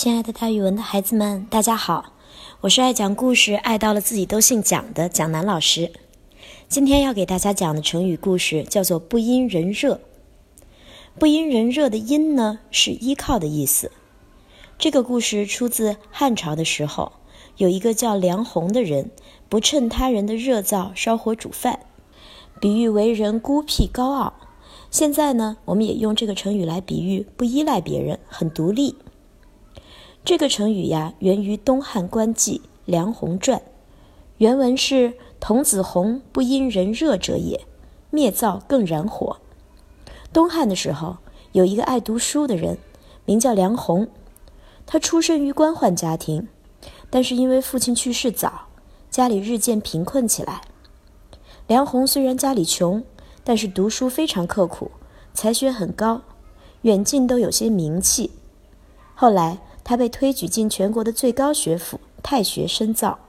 亲爱的，大语文的孩子们，大家好！我是爱讲故事、爱到了自己都姓蒋的蒋楠老师。今天要给大家讲的成语故事叫做“不因人热”。不因人热的“因”呢，是依靠的意思。这个故事出自汉朝的时候，有一个叫梁鸿的人，不趁他人的热灶烧火煮饭，比喻为人孤僻高傲。现在呢，我们也用这个成语来比喻不依赖别人，很独立。这个成语呀，源于东汉官妓梁鸿传，原文是“童子红不因人热者也，灭灶更燃火。”东汉的时候，有一个爱读书的人，名叫梁鸿，他出身于官宦家庭，但是因为父亲去世早，家里日渐贫困起来。梁鸿虽然家里穷，但是读书非常刻苦，才学很高，远近都有些名气。后来。他被推举进全国的最高学府太学深造。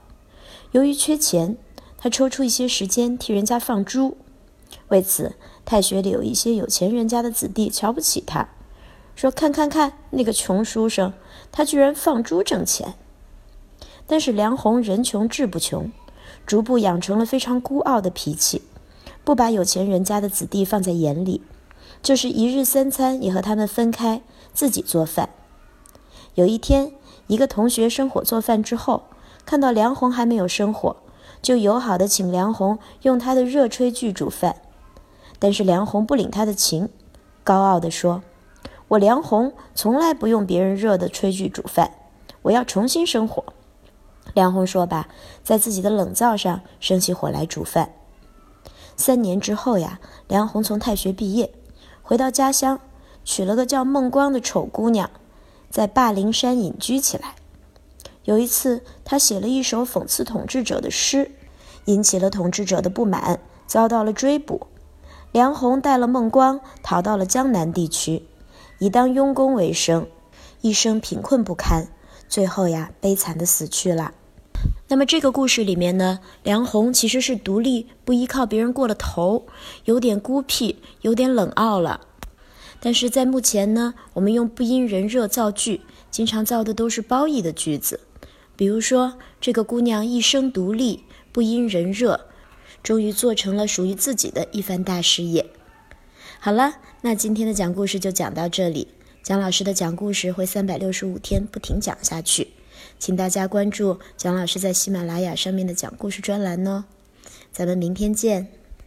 由于缺钱，他抽出一些时间替人家放猪。为此，太学里有一些有钱人家的子弟瞧不起他，说：“看看看，那个穷书生，他居然放猪挣钱。”但是梁鸿人穷志不穷，逐步养成了非常孤傲的脾气，不把有钱人家的子弟放在眼里，就是一日三餐也和他们分开，自己做饭。有一天，一个同学生火做饭之后，看到梁红还没有生火，就友好的请梁红用他的热炊具煮饭。但是梁红不领他的情，高傲地说：“我梁红从来不用别人热的炊具煮饭，我要重新生火。”梁红说罢，在自己的冷灶上生起火来煮饭。三年之后呀，梁红从太学毕业，回到家乡，娶了个叫孟光的丑姑娘。在霸陵山隐居起来。有一次，他写了一首讽刺统治者的诗，引起了统治者的不满，遭到了追捕。梁鸿带了孟光逃到了江南地区，以当佣工为生，一生贫困不堪，最后呀，悲惨的死去了。那么这个故事里面呢，梁鸿其实是独立，不依靠别人过了头，有点孤僻，有点冷傲了。但是在目前呢，我们用不因人热造句，经常造的都是褒义的句子。比如说，这个姑娘一生独立，不因人热，终于做成了属于自己的一番大事业。好了，那今天的讲故事就讲到这里。蒋老师的讲故事会三百六十五天不停讲下去，请大家关注蒋老师在喜马拉雅上面的讲故事专栏哦。咱们明天见。